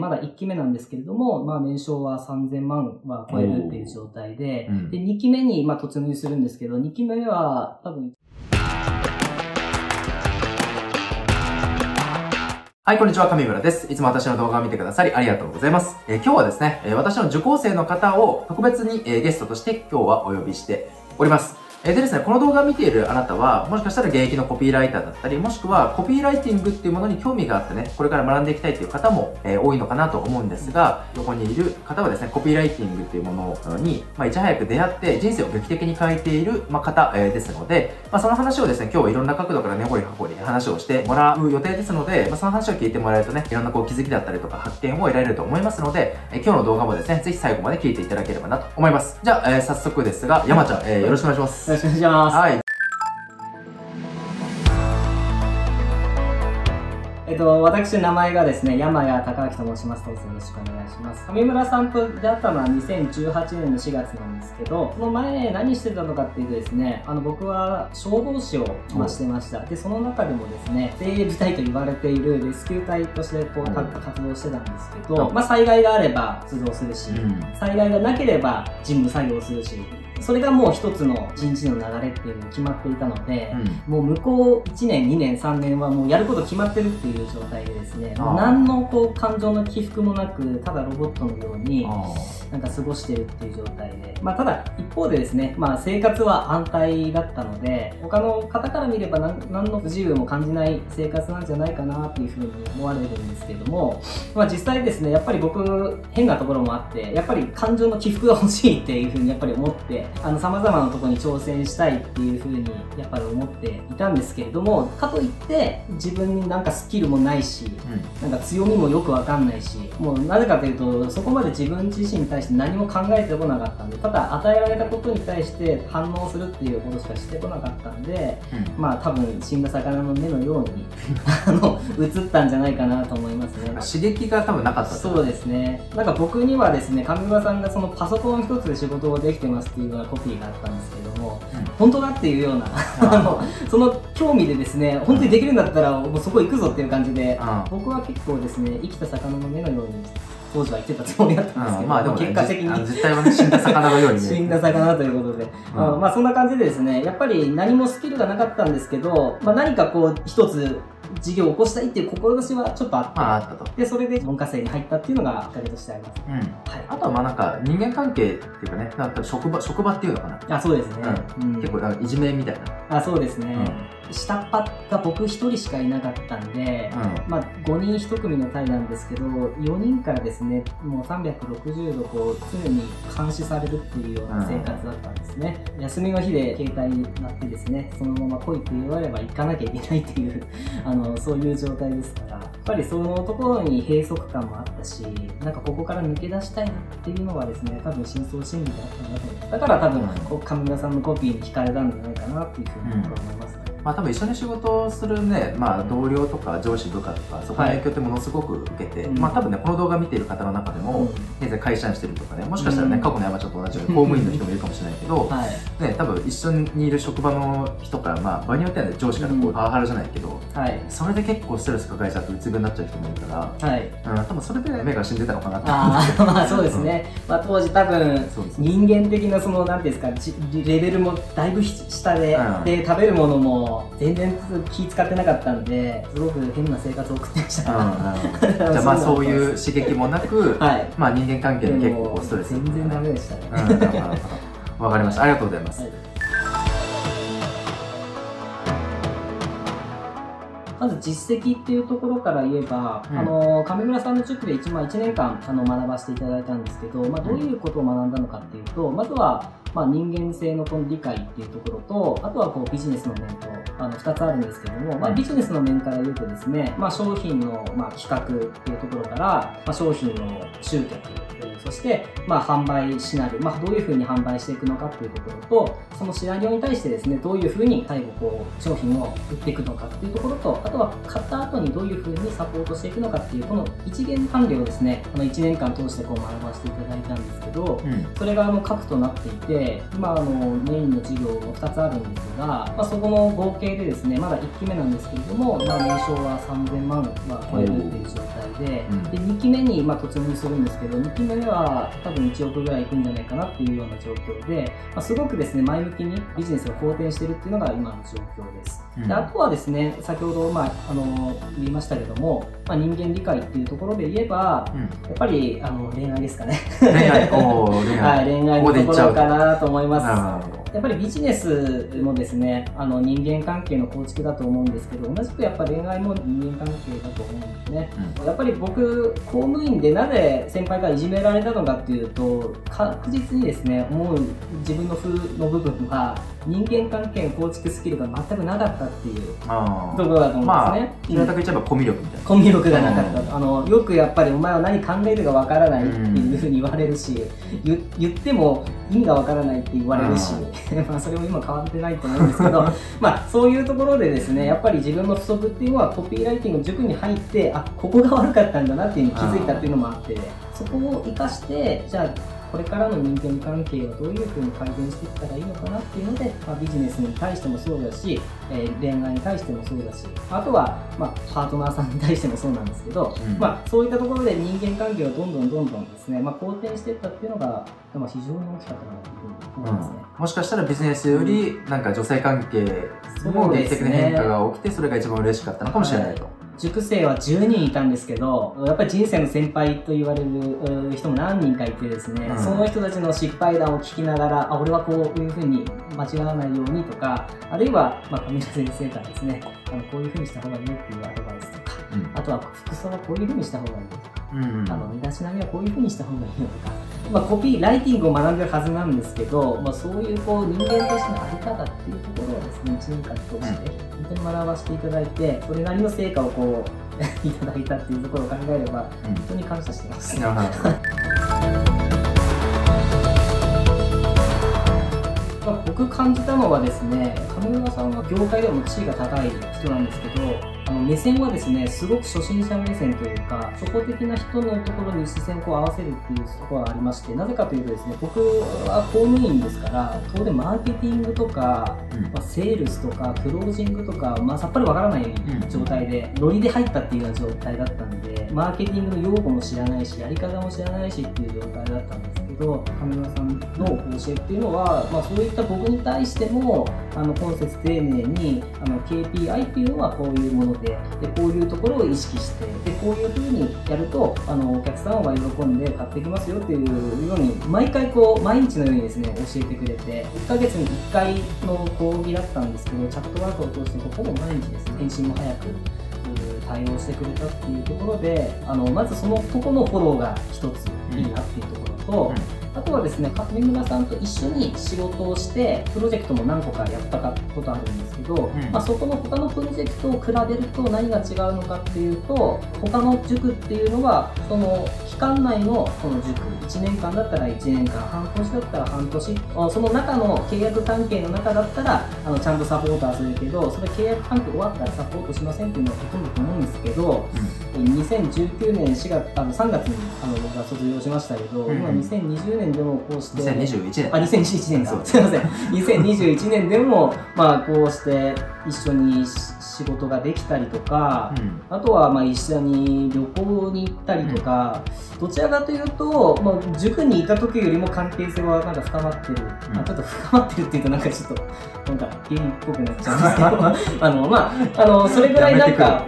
まだ1期目なんですけれども、まあ年商は3000万は超えるっていう状態で、うんで、2期目にまあ突入するんですけど、2期目は多分はい、こんにちは、上村です。いつも私の動画を見てくださりありがとうございます。えー今日はですね、えー私の受講生の方を特別に、えーゲストとして今日はお呼びしております。えでですね、この動画を見ているあなたは、もしかしたら現役のコピーライターだったり、もしくはコピーライティングっていうものに興味があってね、これから学んでいきたいという方も、えー多いのかなと思うんですが、横にいる方はですね、コピーライティングっていうものに、まあ、いち早く出会って人生を劇的に変えている、まあ、方、えーですので、まあ、その話をですね、今日はいろんな角度から根掘り葉掘り話をしてもらう予定ですので、まあ、その話を聞いてもらえるとね、いろんなこう気づきだったりとか発見を得られると思いますので、えー今日の動画もですね、ぜひ最後まで聞いていただければなと思います。じゃあ、え早速ですが、山ちゃん、えよろしくお願いします。よろしくお願いします。はい。えっと、私、名前がですね、山谷隆明と申します。どうぞよろしくお願いします。上村さんと出会ったのは2018年の4月なんですけど、その前何してたのかっていうとですね、あの、僕は消防士を、まあ、してました。で、その中でもですね、精鋭部隊と言われているレスキュー隊としてこう、うん活動してたんですけど、うんまあ、災害があれば出動するし、うん。災害がなければ事務作業をするし、それがもう一つの人事の流れっていうのが決まっていたので、もう向こう1年、2年、3年はもうやること決まってるっていう状態でですね、何のこう感情の起伏もなく、ただロボットのようにあなんか過ごしてるっていう状態で、まあただ一方でですね、まあ生活は安泰だったので、他の方から見れば何何の不自由も感じない生活なんじゃないかなっていうふうに思われるんですけども、まあ実際ですね、やっぱり僕変なところもあって、やっぱり感情の起伏が欲しいっていうふうにやっぱり思って、あの様々なところに挑戦したいっていうふうにやっぱり思っていたんですけれども、かといって自分になんかスキルもないし、ーうん。なんか強みもよくわかんないし、もうなぜかというと、そこまで自分自身に対して何も考えてこなかったんで、ただ与えられたことに対して反応するっていうことしかしてこなかったんで、まあ多分死んだ魚の目のように、あの、映ったんじゃないかなと思いますね。刺激が多分なかったそうですね。なんか僕にはですね、上村さんがそのパソコン一つで仕事をできてますっていうようなコピーがあったんですけども、本当だっていうような、あの、その興味でですね、本当にできるんだったらもうそこ行くぞっていう感じで、うん。僕は結構ですね、生きた魚の目のように当時は言ってたつもりだったんですけど、うんまあでもね、結果的に 実態はね、死んだ魚のように見える死んだ魚ということで、あのまあそんな感じでですね、やっぱり何もスキルがなかったんですけど、まあ何かこう一つ事業を起こしたいっていう志はちょっとあって、まああったと。で、それで文科生に入ったっていうのがきっかけとしてあります。うん。はい。あとはまあなんか人間関係っていうかね、なんか職場、職場っていうのかな。あ、そうですね。うん結構いじめみたいな。あ、そうですね。うん下っ端が僕一人しかいなかったんで、まあ、5人1組の隊なんですけど、4人からですね、もう360度こう常に監視されるっていうような生活だったんですね。休みの日で携帯になってですね、そのまま来いって言われば行かなきゃいけないっていう、あの、そういう状態ですから、やっぱりそのところに閉塞感もあったし、なんかここから抜け出したいなっていうのがですね、多分深層心理だったなと思う。だから多分、こう上村さんのコピーに惹かれたんじゃないかなっていうふうに思いますね。まあ多分一緒に仕事をするね、まあ同僚とか上司部下とか、そこの影響ってものすごく受けて、うんまあ多分ね、この動画見ている方の中でも、現在会社員してるとかね、もしかしたらね、うん。過去の山ちゃんと同じように公務員の人もいるかもしれないけど、はい。ね、多分一緒にいる職場の人から、まあ場合によってはね、上司からこうんうパワハラじゃないけど、はい。それで結構ストレス抱えちゃってうつ病になっちゃう人もいるから、はい。うん、多分それで目が死んでたのかなって。あまあ そうですね。まあ当時多分、人間的なその、なんていうんですか、じレベルもだいぶ下で、うん。で、食べるものも全然気使ってなかったんで、すごく変な生活を送ってました。うんうんじゃあまあ そういう刺激もなく、はい。まあ人間関係でで結構ストレス全然ダメでしたね。うんうんかりました。ありがとうございます。はいまず実績っていうところから言えば、うんあの上村さんの塾で 1, まあ1年間あの学ばせていただいたんですけど、まあ、どういうことを学んだのかっていうと、まずは、まあ、人間性のこの理解っていうところとあとはこうビジネスの面とあの2つあるんですけども、まあ、うん。ビジネスの面から言うとですね、まあ、商品のまあ企画っていうところから、まあ、商品の集客そして、まあ、販売しなる、まあ、どういうふうに販売していくのかっていうところと、そそのシナリオに対してですね、どういうふうに最後こう、商品を売っていくのかっていうところと、あとは買った後にどういうふうにサポートしていくのかっていう、この一元管理をですね、あの1年間通してこう学ばせていただいたんですけど、うん、それがあの核となっていて、今あのメインの事業が2つあるんですが、まあ、そこの合計でですね、まだ1期目なんですけれども、まあ、年商は3000万は超えるっていう状態で、うん、で2期目にま突入するんですけど、2期目は多分1億ぐらいいくんじゃないかなっていうような状況で、まあ、すごくですね、前向きにビジネスが好転してるっていうのが今の状況です。であとはですね、先ほど、まあ、あの言いましたけども、まあ、人間理解っていうところで言えば、うん、やっぱりあの恋愛ですかね。恋愛恋愛、はい、恋愛のところかなと思います。やっぱりビジネスもですね、あの人間関係の構築だと思うんですけど、同じくやっぱ恋愛も人間関係だと思うんですね。うん、やっぱり僕、公務員でなぜ先輩がいじめられたのかっていうと、確実にですね、思う自分の風の部分は、人間関係の構築スキルが全くなかったっていうところだと思うんですね。まあ、平たく言っちゃえばコミュ力みたいな。コミュ力がなかった。あのよくやっぱりお前は何考えるかわからないっていうふうに言われるし、言っても意味がわからないって言われるし、まあそれも今変わってないと思うんですけど、まあそういうところでですね、やっぱり自分の不足っていうのはコピーライティング塾に入って、あ、ここが悪かったんだなっていうのに気づいたっていうのもあって、そこを生かして、じゃあこれからの人間関係はどういうふうに改善していったらいいのかなっていうので、まあ、ビジネスに対してもそうだし、えー、恋愛に対してもそうだし、あとは、まあ、パートナーさんに対してもそうなんですけど、うん、まあ、そういったところで人間関係をどんどんどんどんですね、まあ、好転していったっていうのが、まあ、非常に大きかったなというふうに思いますね。うん、もしかしたらビジネスより、なんか女性関係も劇的な変化が起きて、それが一番嬉しかったのかもしれないと。はい塾生は10人いたんですけど、やっぱり人生の先輩と言われる人も何人かいてですね、うん、その人たちの失敗談を聞きながら、あ、俺はこういうふうに間違わないようにとか、あるいは、まあ、上田先生からですね、あのこういうふうにした方がいいよっていうアドバイスとか、うん、あとは服装はこういうふうにした方がいいよとか、うんうん、あの身だしなみはこういうふうにした方がいいよとか、まあ、コピーライティングを学んでるはずなんですけど、まあ、そういうこう人間としての在り方っていうところをですね、1年間通して、本当に学ばせていただいて、それなりの成果をこう、いただいたっていうところを考えれば、本当に感謝してます。なる僕感じたのはですね、上村さんは業界でも地位が高い人なんですけど、あの目線はですね、すごく初心者目線というか、初歩的な人のところに視線を合わせるっていうところがありまして、なぜかというとですね、僕は公務員ですから、当然マーケティングとか、うん、まあ、セールスとか、クロージングとか、まあ、さっぱりわからない状態で、ノリで入ったっていうような状態だったんで、マーケティングの用語も知らないし、やり方も知らないしっていう状態だったんですけど、上村さんの教えっていうのは、まあ、そういった僕に対しても、あの今節丁寧にあの KPI っていうのはこういうものででこういうところを意識してでこういうふうにやるとあのお客さんは喜んで買ってきますよっていうように毎回こう毎日のようにですね教えてくれて1ヶ月に1回の講義だったんですけどチャットワークを通してほぼ毎日ですね返信も早く対応してくれたっていうところであのまずそのとこのフォローが一ついいなっていうところと、うん。あとはですね、上村さんと一緒に仕事をして、プロジェクトも何個かやったことあるんですけど、うん、まあ、そこの他のプロジェクトを比べると何が違うのかっていうと、他の塾っていうのは、その期間内のこの塾、1年間だったら1年間、半年だったら半年、その中の契約関係の中だったら、あのちゃんとサポーターするけど、それ契約関係終わったらサポートしませんっていうのはほとんどと思うんですけど、うん、2019年4月、あの3月にあの僕が卒業しましたけど、うん、今2020年年でもこうして、2021年。あ、2021年か。すいません。2021年でも、まあ、こうして一緒に仕事ができたりとか、うん、あとはまあ一緒に旅行に行ったりとか、うん、どちらかというと、まあ、塾にいた時よりも関係性はなんか深まってる、うん、あちょっと深まってるっていうとなんかちょっとなんか芸人っぽくなっちゃうんですけど。あのまああのそれぐらいなんか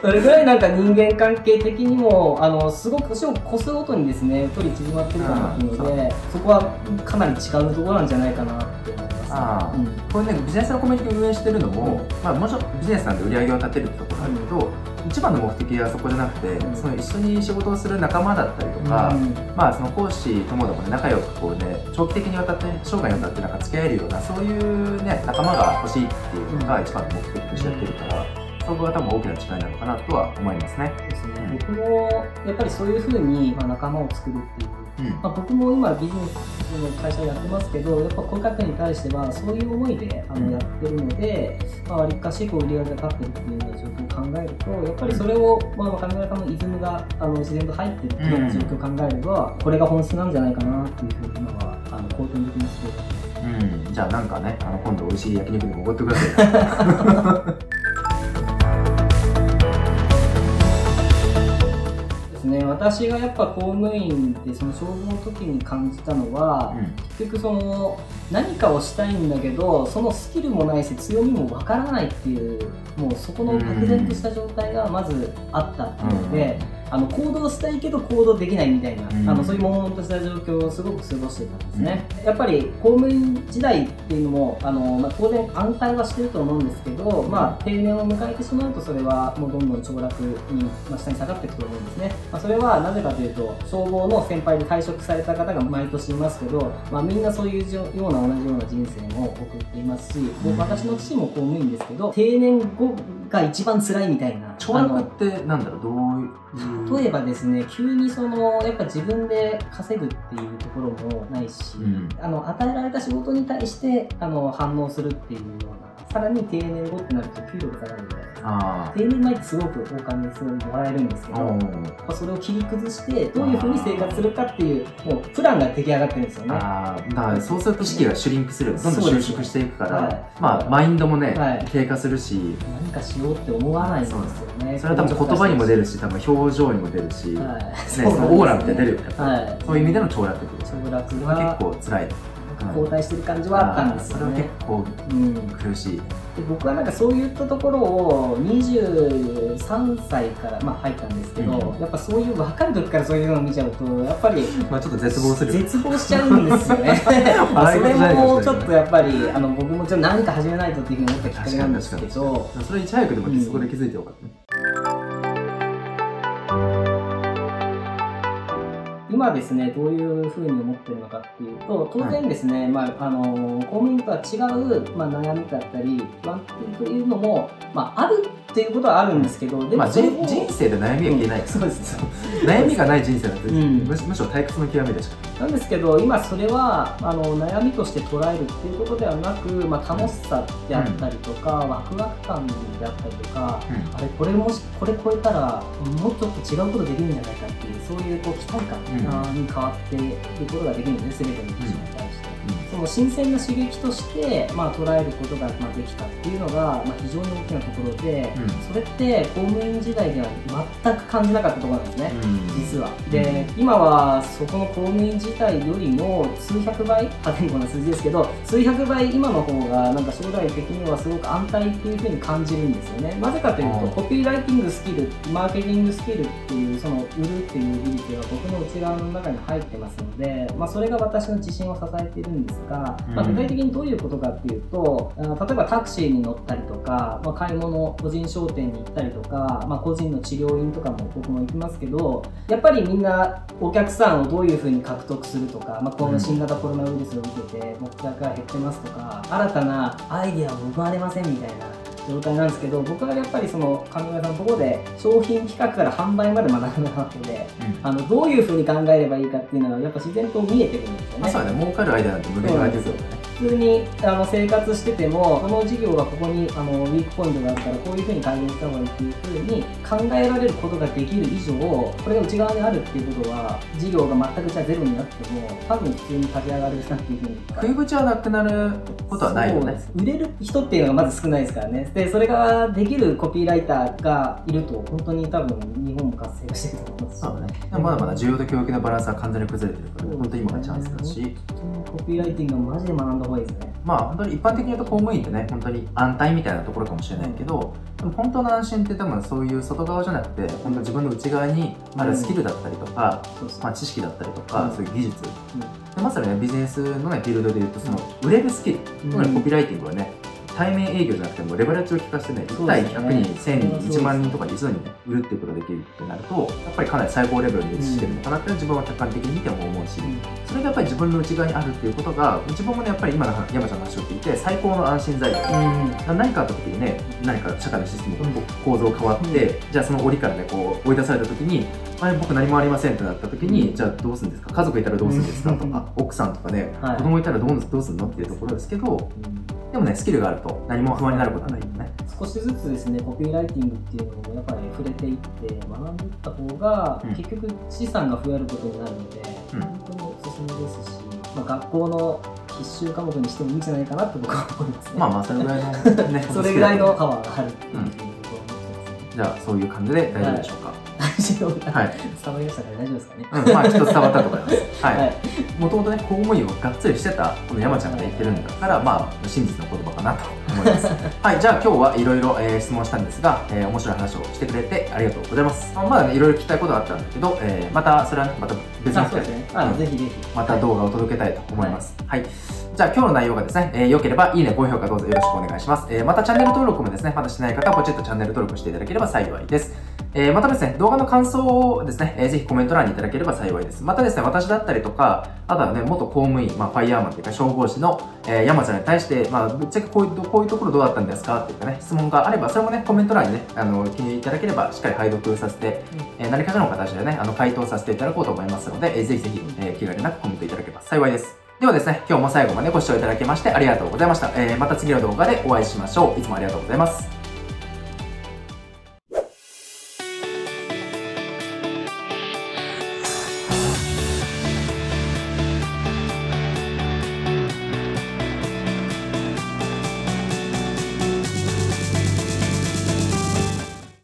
それぐらいなんか人間関係的にもあのすごく年を越すごとにですね距離縮まってるかなっていうのでそこはかなり違うところなんじゃないかなって思います。あうん、これねビジネスのコミュニティを運営してるのも、うん、まあ、もちろんビジネスなんで売り上げを立てるってところあるけど、うん、一番の目的はそこじゃなくて、うん、その一緒に仕事をする仲間だったりとか、まあ、その講師ともどもね仲良くこうね長期的にわたって生涯にわたってなんか付き合えるようなそういうね仲間が欲しいっていうのが一番の目的としてやってるから。そこが多分大きな違いなのかなとは思いますね。ですね。僕もやっぱりそういうふうに、まあ、仲間を作るっていう。まあ、僕も今ビジネスの会社やってますけどやっぱ顧客に対してはそういう思いであのやってるのでわり、あ、かしこう売り上げが立ってるっていうような状況を考えるとやっぱりそれを、まあ、上村さんのイズムがあの自然と入ってるっていうような状況を考えれば、これが本質なんじゃないかなっていうふうに今はあの肯定的にしてうん、じゃあなんかねあの今度美味しい焼肉でもおごってください ね私がやっぱ公務員でその消防の時に感じたのは、うん、結局その何かをしたいんだけどそのスキルもないし強みもわからないっていうもうそこの漠然とした状態がまずあったっていうので、うんあの行動したいけど行動できないみたいな、うん、あのそういう悶々とした状況をすごく過ごしてたんですね、うん、やっぱり公務員時代っていうのもあの、まあ、当然安泰はしてると思うんですけど、まあ、定年を迎えてしまうとそれはもうどんどん凋落に、まあ、下に下がっていくと思うんですね、まあ、それはなぜかというと消防の先輩で退職された方が毎年いますけど、まあ、みんなそういうような同じような人生も送っていますし、うん、私の父も公務員ですけど定年後が一番辛いみたいな。凋落ってなんだろうどういう例えばですね急にそのやっぱ自分で稼ぐっていうところもないし、うん、あの与えられた仕事に対してあの反応するっていうようなさらに定年後ってなると給料が下がるので定年前ってすごくお金すごいもらえるんですけどそれを切り崩してどういうふうに生活するかっていうもうプランが出来上がってるんですよね。だからそうすると資金がシュリンクするどんどん収縮していくから、はい、まあマインドもね、はい、低下するし。何かしようって思わないんですよね。それは多分言葉にも出るし多分表情にも出るし、はい。ね、そのオーラみたいな出るよね、はい、そういう意味での凋落ってこと凋落は結構辛い後退してる感じはあったんですよね。それは結構苦しい。で僕はなんかそういったところを23歳からまあ入ったんですけど、うん、やっぱそういう若い時からそういうのを見ちゃうとやっぱりまあちょっと絶望する。絶望しちゃうんですよね。ま あそれもちょっとやっぱりあの僕もちょっと何か始めないとっていうふうに思ったきっかけなんですけど、それいち早くでもそこで気づいてよかったね。うん今ですね、どういうふうに思ってるのかっていうと、当然ですね、はい、まあ、あの、公務員とは違う、まあ、悩みだったり、不安というのも、まあ、あるっていうことはあるんですけど、でも、まあ、人生で悩みは消えない、うん、そうです。悩みがない人生だって、うん、むしろ退屈の極みでしょなんですけど今それはあの悩みとして捉えるっていうことではなく、まあ、楽しさであったりとか、うん、ワクワク感であったりとか、あれこれもしこれ超えたらもうちょっと違うことできるんじゃないかっていうそういうこう期待感に変わっていくことができるんですね、全ての人に対して。その新鮮な刺激として、まあ、捉えることが、まあ、できたっていうのが、まあ、非常に大きなところで、うん、それって公務員時代では全く感じなかったところなんですね、うん、実は。で、今はそこの公務員時代よりも数百倍破天荒な数字ですけど数百倍今の方がなんか将来的にはすごく安泰っていうふうに感じるんですよね。なぜかというとコピーライティングスキルマーケティングスキルっていうその売るっていう技術が僕の内側の中に入ってますので、まあ、それが私の自信を支えているんですが、まあ、具体的にどういうことかっていうと、例えばタクシーに乗ったりとか、まあ、買い物個人商店に行ったりとか、まあ、個人の治療院とかも僕も行きますけどやっぱりみんなお客さんをどういうふうに獲得するとか、まあ、この新型コロナウイルスを受けて顧客が減ってますとか新たなアイデアを生まれませんみたいな状態なんですけど僕はやっぱりその上村さんのところで商品企画から販売まで学んだわけで、うん、あのどういうふうに考えればいいかっていうのはやっぱ自然と見えてくるんですよね。まあ、そうね儲かるアイデアなんて無限大ですよね。普通にあの生活しててもこの事業がここにあのウィークポイントがあったらこういうふうに改善した方がいいっていうふうに考えられることができる以上これが内側にあるっていうことは事業が全くじゃゼロになっても多分普通に立ち上がるなっていうふうに。食い口はなくなることはないよね。売れる人っていうのがまず少ないですからね。でそれができるコピーライターがいると本当に多分日本も活性化してると思いますそうね。まだまだ需要と供給のバランスは完全に崩れてるから、ね、本当に今がチャンスだし。コピーライティングはマジで学んだ方がいいですね。まあ本当に一般的に言うと公務員ってね本当に安泰みたいなところかもしれないけど、でも本当の安心って多分そういう外側じゃなくて本当自分の内側にあるスキルだったりとか、まあ、知識だったりとか、そういう技術、でまさにねビジネスのねフィールドで言うとその売れるスキル、特にコピーライティングはね対面営業じゃなくてもレバレッジを効かせてね、1対100人、1000人、1万人とかで一度にね、売るっていうことができるってなると、やっぱりかなり最高レベルにしてるのかなって自分は客観的に見ても思うし、それがやっぱり自分の内側にあるっていうことが、自分もね、やっぱり今の山ちゃんの話を聞いて、最高の安心材料。うん、何かあった時にね、何か社会のシステムが構造変わって、うん、じゃあその檻からね、こう追い出された時に、あれ僕何もありませんってなった時に、じゃあどうするんですか？家族いたらどうするんですか？とか、奥さんとかね、はい、子供いたらどうどうするのっていうところですけど、でもね、スキルがあると何も不安になることはないよね。少しずつですね、コピーライティングっていうのもやっぱり触れていって学んでいった方が、うん、結局資産が増えることになるので、うん、本当におすすめですし、まあ、学校の必修科目にしてもいいんじゃないかなって僕は思います、ね、まあまあ、それぐらいの、ね、それぐらいのパワーがあるっていう、うん、じゃあ、そういう感じで大丈夫でしょうか？はいはい、伝わりましたから大丈夫ですかね。うん、まあ、きっと伝わったと思います。はい。もともとね、公務員をがっつりしてた、この山ちゃんが言ってるんだから、まあ、真実の言葉かなと思います。はい、じゃあ今日はいろいろ質問したんですが、えー、面白い話をしてくれてありがとうございます。まあ、まだね、いろいろ聞きたいことがあったんだけど、えー、また、それはね、また別の機会で、ね、うん、ぜひぜひ。また動画を届けたいと思います。はい、はいじゃあ今日の内容がですね、えー、良ければいいね、高評価どうぞよろしくお願いします。えー、またチャンネル登録もですね、まだしてない方はポチッとチャンネル登録していただければ幸いです。えー、またですね、動画の感想をですね、えー、ぜひコメント欄にいただければ幸いです。またですね、私だったりとか、あとはね、元公務員、まあ、ファイヤーマンというか消防士の、えー、山ちゃんに対して、まあ、ぶっちゃけこういうこういうところどうだったんですか？っていうかね、質問があれば、それもね、コメント欄にね、あの、記入いただければ、しっかり拝読させて、えー、何かしらの形でね、あの、回答させていただこうと思いますので、えー、ぜひぜひ、えー、気兼ねなくコメントいただければ幸いです。ではですね、今日も最後までご視聴いただきましてありがとうございました。えー、また次の動画でお会いしましょう。いつもありがとうございます。